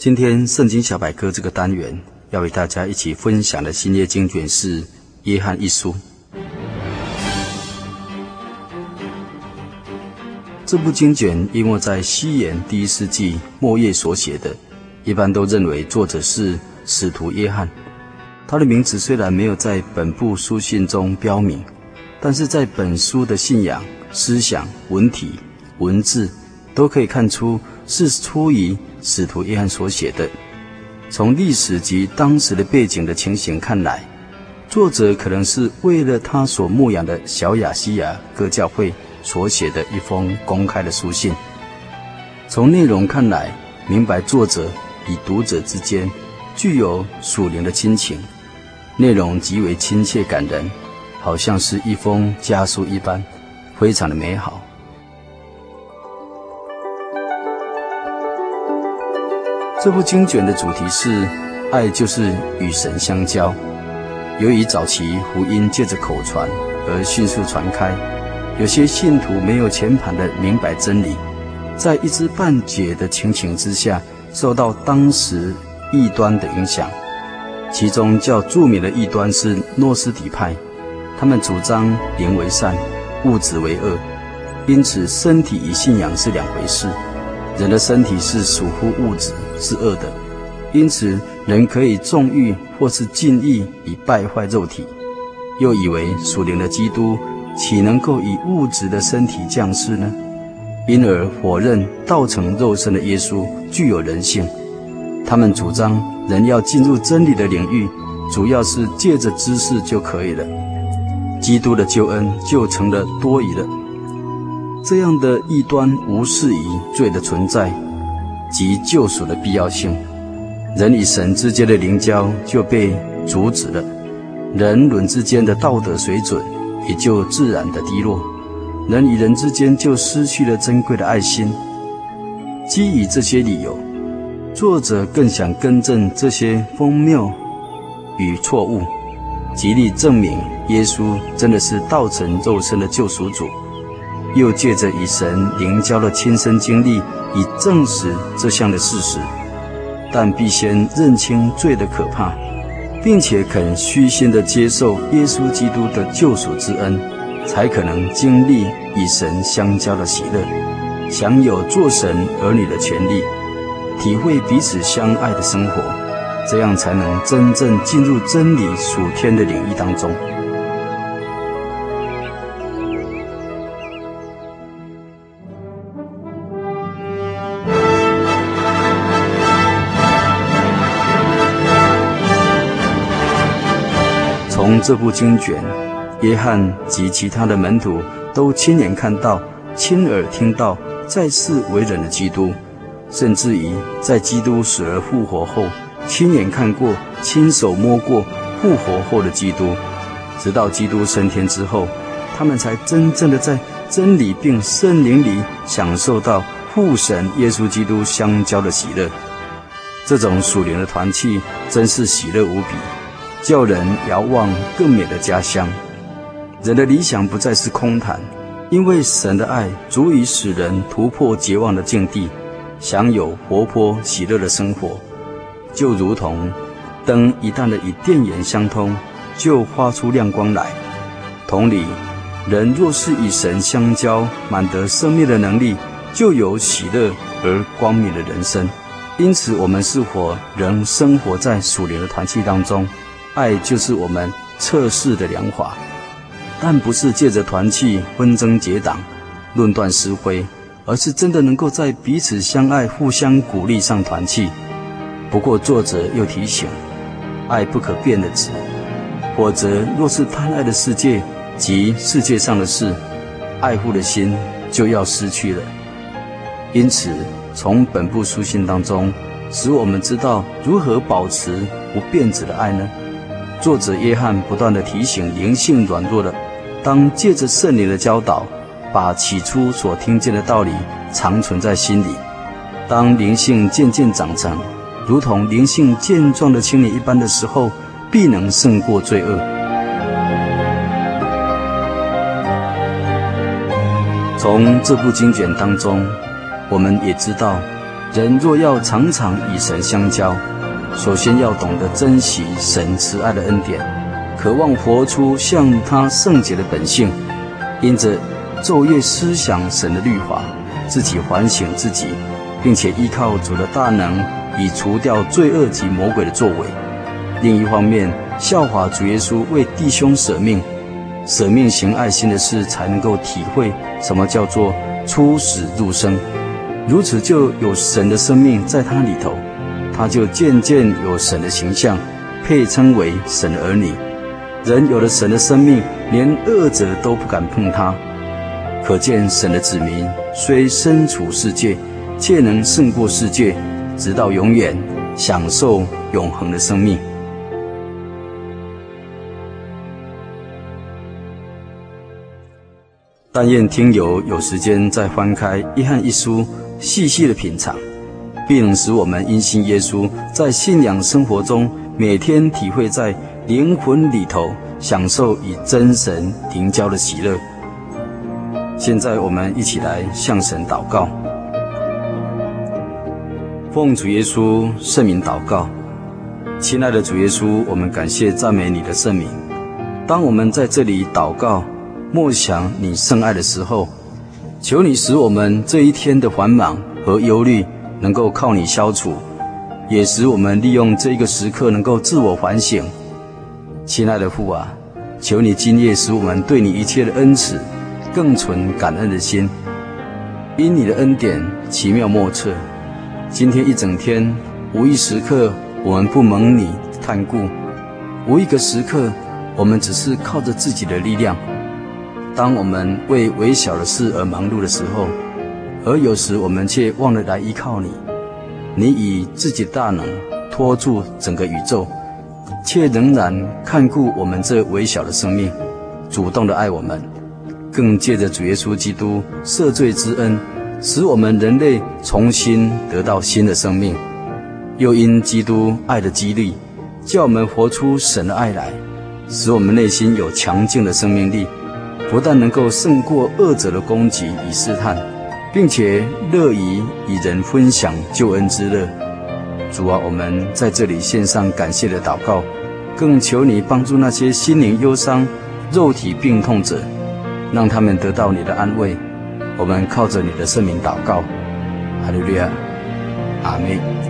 今天圣经小百科这个单元要与大家一起分享的新约经卷是《约翰一书》。这部经卷因为在西元第一世纪末叶所写的，一般都认为作者是使徒约翰。他的名字虽然没有在本部书信中标明，但是在本书的信仰、思想、文体、文字都可以看出是出于。使徒约翰所写的，从历史及当时的背景的情形看来，作者可能是为了他所牧养的小亚细亚各教会所写的一封公开的书信。从内容看来，明白作者与读者之间具有属灵的亲情，内容极为亲切感人，好像是一封家书一般，非常的美好。这部经卷的主题是“爱就是与神相交”。由于早期福音借着口传而迅速传开，有些信徒没有全盘的明白真理，在一知半解的情形之下，受到当时异端的影响。其中较著名的异端是诺斯底派，他们主张灵为善，物质为恶，因此身体与信仰是两回事。人的身体是属乎物质，是恶的，因此人可以纵欲或是禁欲以败坏肉体。又以为属灵的基督岂能够以物质的身体降世呢？因而否认道成肉身的耶稣具有人性。他们主张人要进入真理的领域，主要是借着知识就可以了，基督的救恩就成了多余的。这样的异端无视于罪的存在及救赎的必要性，人与神之间的灵交就被阻止了，人伦之间的道德水准也就自然的低落，人与人之间就失去了珍贵的爱心。基于这些理由，作者更想更正这些荒谬与错误，极力证明耶稣真的是道成肉身的救赎主。又借着与神灵交的亲身经历，以证实这项的事实，但必先认清罪的可怕，并且肯虚心地接受耶稣基督的救赎之恩，才可能经历与神相交的喜乐，享有做神儿女的权利，体会彼此相爱的生活，这样才能真正进入真理属天的领域当中。从这部经卷，约翰及其他的门徒都亲眼看到、亲耳听到在世为人的基督，甚至于在基督死而复活后，亲眼看过、亲手摸过复活后的基督，直到基督升天之后，他们才真正的在真理并圣灵里享受到父神耶稣基督相交的喜乐。这种属灵的团契真是喜乐无比。叫人遥望更美的家乡。人的理想不再是空谈，因为神的爱足以使人突破绝望的境地，享有活泼喜乐的生活。就如同灯一旦的与电源相通，就发出亮光来。同理，人若是与神相交，满得生命的能力，就有喜乐而光明的人生。因此，我们是否仍生活在属灵的团契当中？爱就是我们测试的良法，但不是借着团契纷争结党、论断是非，而是真的能够在彼此相爱、互相鼓励上团契。不过作者又提醒，爱不可变的值，否则，若是贪爱的世界及世界上的事，爱护的心就要失去了。因此，从本部书信当中，使我们知道如何保持不变质的爱呢？作者约翰不断地提醒灵性软弱的，当借着圣灵的教导，把起初所听见的道理长存在心里。当灵性渐渐长成，如同灵性健壮的青年一般的时候，必能胜过罪恶。从这部经卷当中，我们也知道，人若要常常与神相交，首先要懂得珍惜神慈爱的恩典，渴望活出像他圣洁的本性，因着昼夜思想神的律法，自己反省自己，并且依靠主的大能，以除掉罪恶及魔鬼的作为。另一方面，效法主耶稣为弟兄舍命，舍命行爱心的事，才能够体会什么叫做出死入生。如此就有神的生命在他里头，他就渐渐有神的形象，配称为神儿女。人有了神的生命，连恶者都不敢碰他。可见神的子民虽身处世界，却能胜过世界，直到永远享受永恒的生命。但愿听友有时间再翻开《约翰一书》。细细的品尝，必能使我们因信耶稣，在信仰生活中每天体会在灵魂里头享受与真神灵交的喜乐。现在我们一起来向神祷告，奉主耶稣圣名祷告，亲爱的主耶稣，我们感谢赞美你的圣名。当我们在这里祷告、默想你圣爱的时候，求你使我们这一天的繁忙和忧虑能够靠你消除，也使我们利用这一个时刻能够自我反省。亲爱的父啊，求你今夜使我们对你一切的恩赐更存感恩的心，因你的恩典奇妙莫测。今天一整天无一时刻我们不蒙你看顾，无一个时刻我们只是靠着自己的力量。当我们为微小的事而忙碌的时候，而有时我们却忘了来依靠你。你以自己大能托住整个宇宙，却仍然看顾我们这微小的生命，主动的爱我们，更借着主耶稣基督赦罪之恩，使我们人类重新得到新的生命。又因基督爱的激励，叫我们活出神的爱来，使我们内心有强劲的生命力。不但能够胜过恶者的攻击与试探，并且乐于与人分享救恩之乐。主啊，我们在这里献上感谢的祷告，更求你帮助那些心灵忧伤、肉体病痛者，让他们得到你的安慰。我们靠着你的圣名祷告，哈利路亚，阿门。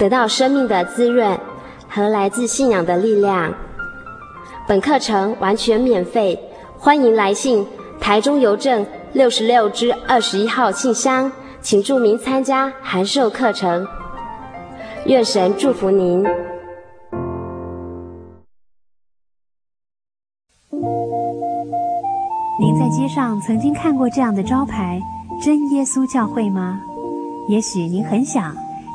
得到生命的滋润和来自信仰的力量。本课程完全免费，欢迎来信台中邮政六十六支二十一号信箱，请注明参加函授课程。愿神祝福您。您在街上曾经看过这样的招牌“真耶稣教会”吗？也许您很想。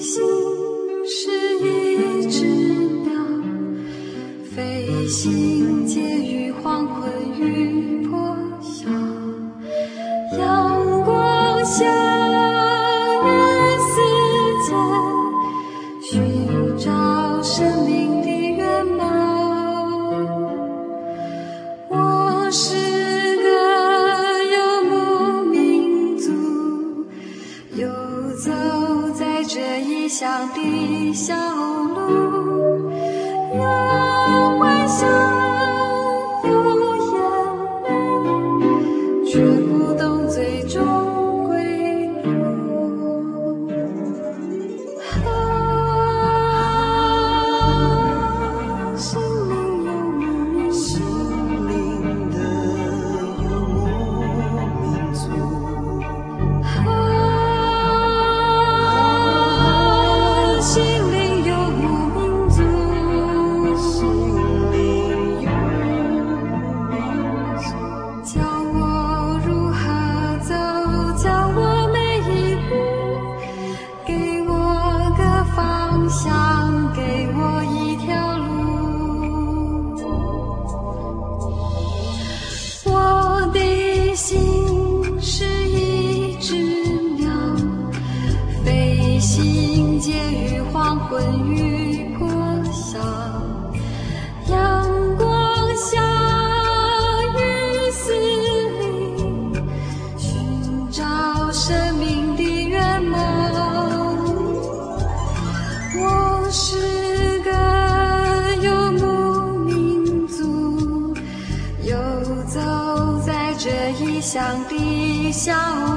心是一只鸟，飞行介于黄昏与。乡的路。